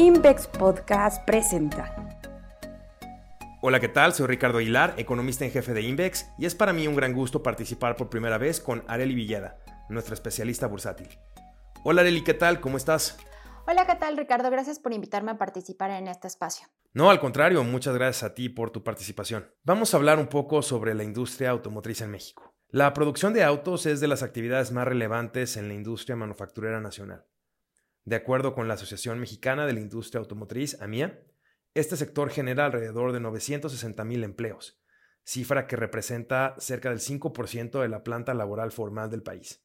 Invex Podcast presenta. Hola, ¿qué tal? Soy Ricardo Aguilar, economista en jefe de Invex, y es para mí un gran gusto participar por primera vez con Areli Villeda, nuestra especialista bursátil. Hola Areli, ¿qué tal? ¿Cómo estás? Hola, ¿qué tal Ricardo? Gracias por invitarme a participar en este espacio. No, al contrario, muchas gracias a ti por tu participación. Vamos a hablar un poco sobre la industria automotriz en México. La producción de autos es de las actividades más relevantes en la industria manufacturera nacional. De acuerdo con la Asociación Mexicana de la Industria Automotriz, AMIA, este sector genera alrededor de 960 mil empleos, cifra que representa cerca del 5% de la planta laboral formal del país.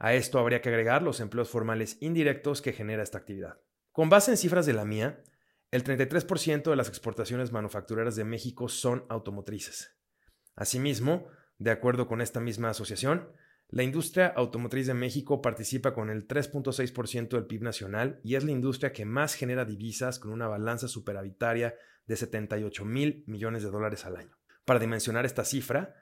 A esto habría que agregar los empleos formales indirectos que genera esta actividad. Con base en cifras de la MIA, el 33% de las exportaciones manufactureras de México son automotrices. Asimismo, de acuerdo con esta misma asociación, la industria automotriz de México participa con el 3.6% del PIB nacional y es la industria que más genera divisas con una balanza superavitaria de 78 mil millones de dólares al año. Para dimensionar esta cifra,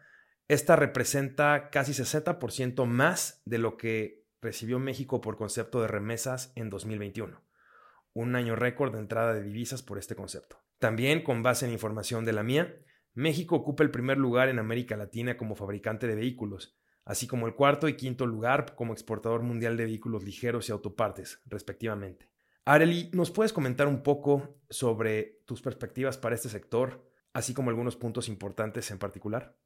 esta representa casi 60% más de lo que recibió México por concepto de remesas en 2021, un año récord de entrada de divisas por este concepto. También, con base en información de la mía, México ocupa el primer lugar en América Latina como fabricante de vehículos, así como el cuarto y quinto lugar como exportador mundial de vehículos ligeros y autopartes, respectivamente. Areli, ¿nos puedes comentar un poco sobre tus perspectivas para este sector, así como algunos puntos importantes en particular?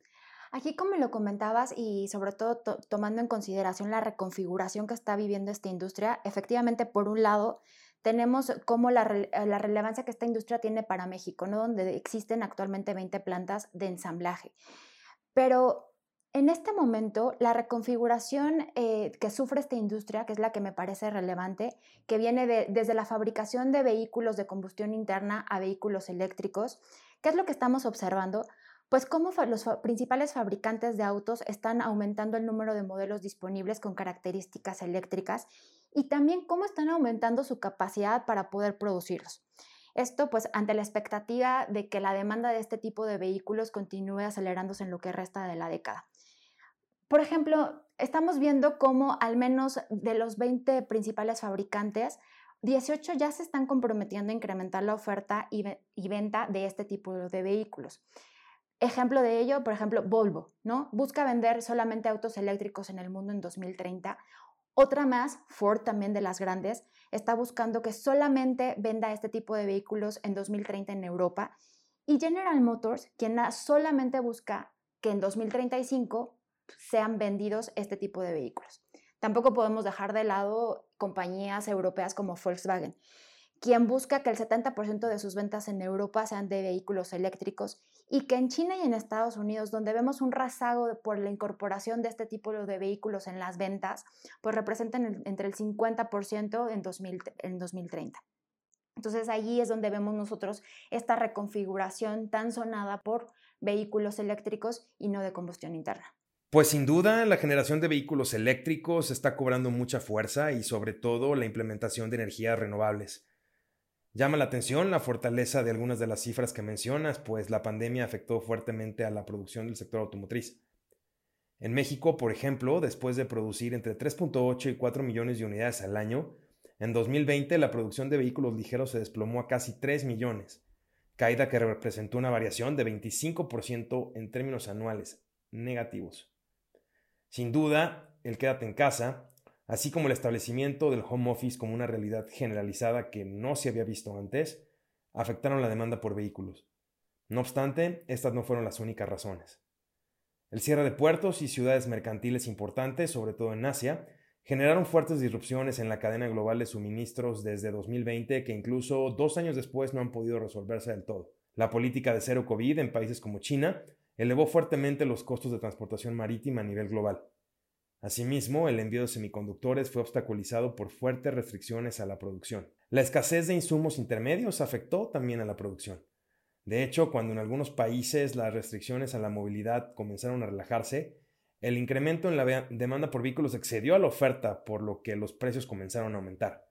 Aquí, como lo comentabas, y sobre todo tomando en consideración la reconfiguración que está viviendo esta industria, efectivamente, por un lado, tenemos como la, la, relevancia que esta industria tiene para México, ¿no? donde existen actualmente 20 plantas de ensamblaje. Pero en este momento, la reconfiguración eh, que sufre esta industria, que es la que me parece relevante, que viene desde la fabricación de vehículos de combustión interna a vehículos eléctricos, ¿qué es lo que estamos observando? Pues cómo los principales fabricantes de autos están aumentando el número de modelos disponibles con características eléctricas y también cómo están aumentando su capacidad para poder producirlos. Esto pues ante la expectativa de que la demanda de este tipo de vehículos continúe acelerándose en lo que resta de la década. Por ejemplo, estamos viendo cómo al menos de los 20 principales fabricantes, 18 ya se están comprometiendo a incrementar la oferta y, venta de este tipo de vehículos. Ejemplo de ello, por ejemplo, Volvo, ¿no? Busca vender solamente autos eléctricos en el mundo en 2030. Otra más, Ford también de las grandes, está buscando que solamente venda este tipo de vehículos en 2030 en Europa. Y General Motors, quien solamente busca que en 2035 sean vendidos este tipo de vehículos. Tampoco podemos dejar de lado compañías europeas como Volkswagen, quien busca que el 70% de sus ventas en Europa sean de vehículos eléctricos y que en China y en Estados Unidos, donde vemos un rezago por la incorporación de este tipo de vehículos en las ventas, pues representan entre el 50% en, en 2030. Entonces allí es donde vemos nosotros esta reconfiguración tan sonada por vehículos eléctricos y no de combustión interna. Pues sin duda, la generación de vehículos eléctricos está cobrando mucha fuerza y sobre todo la implementación de energías renovables. Llama la atención la fortaleza de algunas de las cifras que mencionas, pues la pandemia afectó fuertemente a la producción del sector automotriz. En México, por ejemplo, después de producir entre 3.8 y 4 millones de unidades al año, en 2020 la producción de vehículos ligeros se desplomó a casi 3 millones, caída que representó una variación de 25% en términos anuales negativos. Sin duda, el quédate en casa, así como el establecimiento del home office como una realidad generalizada que no se había visto antes, afectaron la demanda por vehículos. No obstante, estas no fueron las únicas razones. El cierre de puertos y ciudades mercantiles importantes, sobre todo en Asia, generaron fuertes disrupciones en la cadena global de suministros desde 2020 que incluso dos años después no han podido resolverse del todo. La política de cero COVID en países como China elevó fuertemente los costos de transportación marítima a nivel global. Asimismo, el envío de semiconductores fue obstaculizado por fuertes restricciones a la producción. La escasez de insumos intermedios afectó también a la producción. De hecho, cuando en algunos países las restricciones a la movilidad comenzaron a relajarse, el incremento en la demanda por vehículos excedió a la oferta, por lo que los precios comenzaron a aumentar.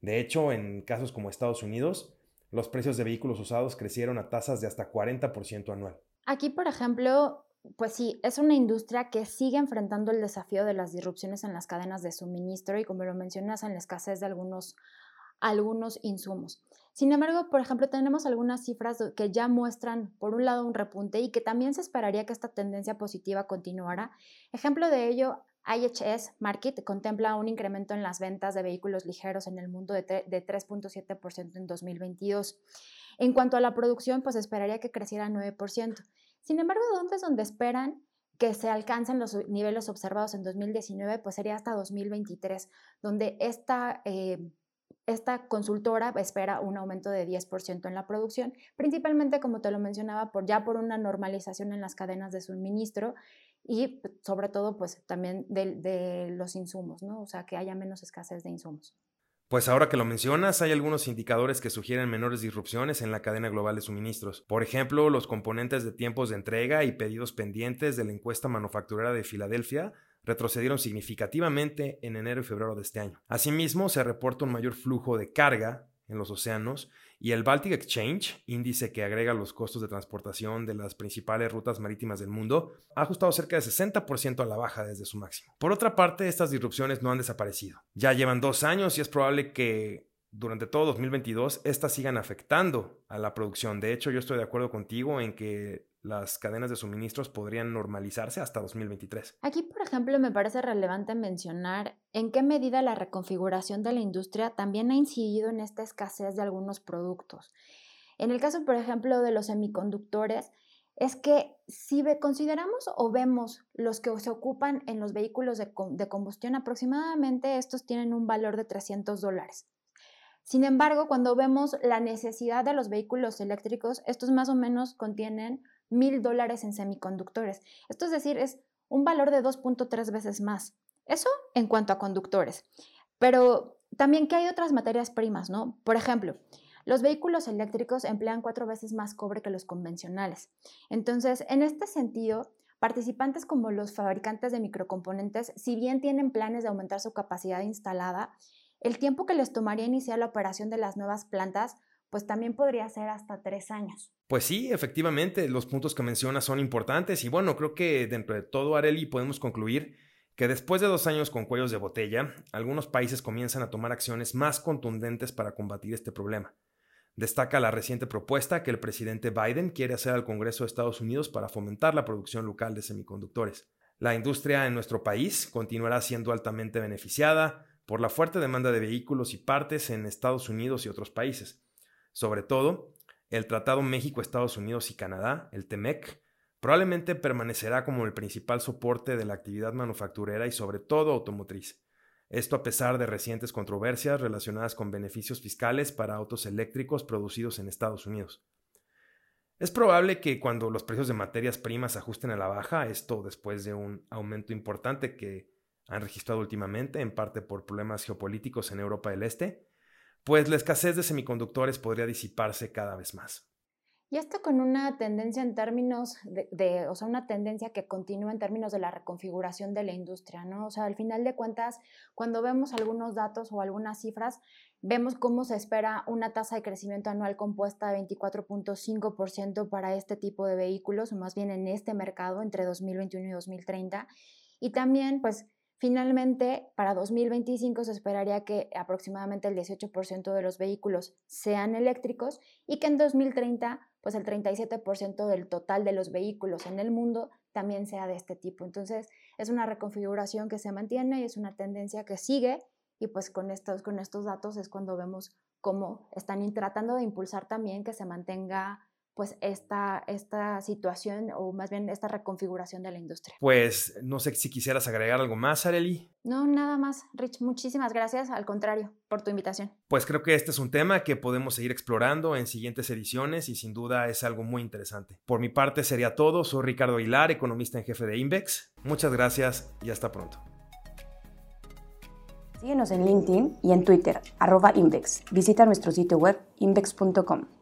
De hecho, en casos como Estados Unidos, los precios de vehículos usados crecieron a tasas de hasta 40% anual. Aquí, por ejemplo, pues sí, es una industria que sigue enfrentando el desafío de las disrupciones en las cadenas de suministro y como lo mencionas, en la escasez de algunos algunos insumos. Sin embargo, por ejemplo, tenemos algunas cifras que ya muestran, por un lado, un repunte y que también se esperaría que esta tendencia positiva continuara. Ejemplo de ello, IHS Market contempla un incremento en las ventas de vehículos ligeros en el mundo de, 3.7% en 2022. En cuanto a la producción, pues esperaría que creciera 9%. Sin embargo, ¿dónde es donde esperan que se alcancen los niveles observados en 2019? Pues sería hasta 2023, donde esta... Eh, esta consultora espera un aumento de 10% en la producción, principalmente, como te lo mencionaba, por, ya por una normalización en las cadenas de suministro y sobre todo, pues también de, de los insumos, ¿no? O sea, que haya menos escasez de insumos. Pues ahora que lo mencionas, hay algunos indicadores que sugieren menores disrupciones en la cadena global de suministros. Por ejemplo, los componentes de tiempos de entrega y pedidos pendientes de la encuesta manufacturera de Filadelfia retrocedieron significativamente en enero y febrero de este año. Asimismo, se reporta un mayor flujo de carga en los océanos y el Baltic Exchange, índice que agrega los costos de transportación de las principales rutas marítimas del mundo, ha ajustado cerca de 60% a la baja desde su máximo. Por otra parte, estas disrupciones no han desaparecido. Ya llevan dos años y es probable que durante todo 2022 estas sigan afectando a la producción. De hecho, yo estoy de acuerdo contigo en que las cadenas de suministros podrían normalizarse hasta 2023. Aquí, por ejemplo, me parece relevante mencionar en qué medida la reconfiguración de la industria también ha incidido en esta escasez de algunos productos. En el caso, por ejemplo, de los semiconductores, es que si consideramos o vemos los que se ocupan en los vehículos de, de combustión, aproximadamente estos tienen un valor de 300 dólares. Sin embargo, cuando vemos la necesidad de los vehículos eléctricos, estos más o menos contienen mil dólares en semiconductores. Esto es decir, es un valor de 2.3 veces más. Eso en cuanto a conductores. Pero también que hay otras materias primas, ¿no? Por ejemplo, los vehículos eléctricos emplean cuatro veces más cobre que los convencionales. Entonces, en este sentido, participantes como los fabricantes de microcomponentes, si bien tienen planes de aumentar su capacidad instalada, el tiempo que les tomaría iniciar la operación de las nuevas plantas pues también podría ser hasta tres años. Pues sí, efectivamente, los puntos que mencionas son importantes y bueno, creo que dentro de todo, Areli, podemos concluir que después de dos años con cuellos de botella, algunos países comienzan a tomar acciones más contundentes para combatir este problema. Destaca la reciente propuesta que el presidente Biden quiere hacer al Congreso de Estados Unidos para fomentar la producción local de semiconductores. La industria en nuestro país continuará siendo altamente beneficiada por la fuerte demanda de vehículos y partes en Estados Unidos y otros países. Sobre todo, el Tratado México-Estados Unidos y Canadá, el TEMEC, probablemente permanecerá como el principal soporte de la actividad manufacturera y sobre todo automotriz. Esto a pesar de recientes controversias relacionadas con beneficios fiscales para autos eléctricos producidos en Estados Unidos. Es probable que cuando los precios de materias primas ajusten a la baja, esto después de un aumento importante que han registrado últimamente, en parte por problemas geopolíticos en Europa del Este, pues la escasez de semiconductores podría disiparse cada vez más. Y esto con una tendencia en términos de, o sea, una tendencia que continúa en términos de la reconfiguración de la industria, ¿no? O sea, al final de cuentas, cuando vemos algunos datos o algunas cifras, vemos cómo se espera una tasa de crecimiento anual compuesta de 24.5% para este tipo de vehículos, o más bien en este mercado entre 2021 y 2030. Y también, pues, Finalmente, para 2025 se esperaría que aproximadamente el 18% de los vehículos sean eléctricos y que en 2030, pues el 37% del total de los vehículos en el mundo también sea de este tipo. Entonces, es una reconfiguración que se mantiene y es una tendencia que sigue y pues con estos, con estos datos es cuando vemos cómo están tratando de impulsar también que se mantenga pues esta, esta situación o más bien esta reconfiguración de la industria. Pues no sé si quisieras agregar algo más, Areli. No, nada más, Rich. Muchísimas gracias, al contrario, por tu invitación. Pues creo que este es un tema que podemos seguir explorando en siguientes ediciones y sin duda es algo muy interesante. Por mi parte sería todo. Soy Ricardo Aguilar, economista en jefe de Invex. Muchas gracias y hasta pronto. Síguenos en LinkedIn y en Twitter, arroba Invex. Visita nuestro sitio web invex.com.